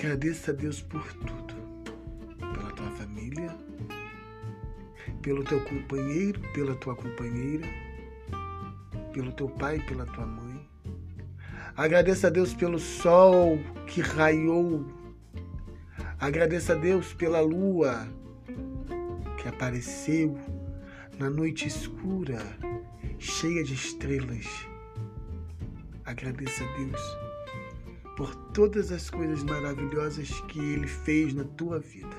Agradeça a Deus por tudo. Pela tua família, pelo teu companheiro, pela tua companheira, pelo teu pai, pela tua mãe. Agradeça a Deus pelo sol que raiou. Agradeça a Deus pela lua que apareceu na noite escura, cheia de estrelas. Agradeça a Deus por todas as coisas maravilhosas que Ele fez na tua vida.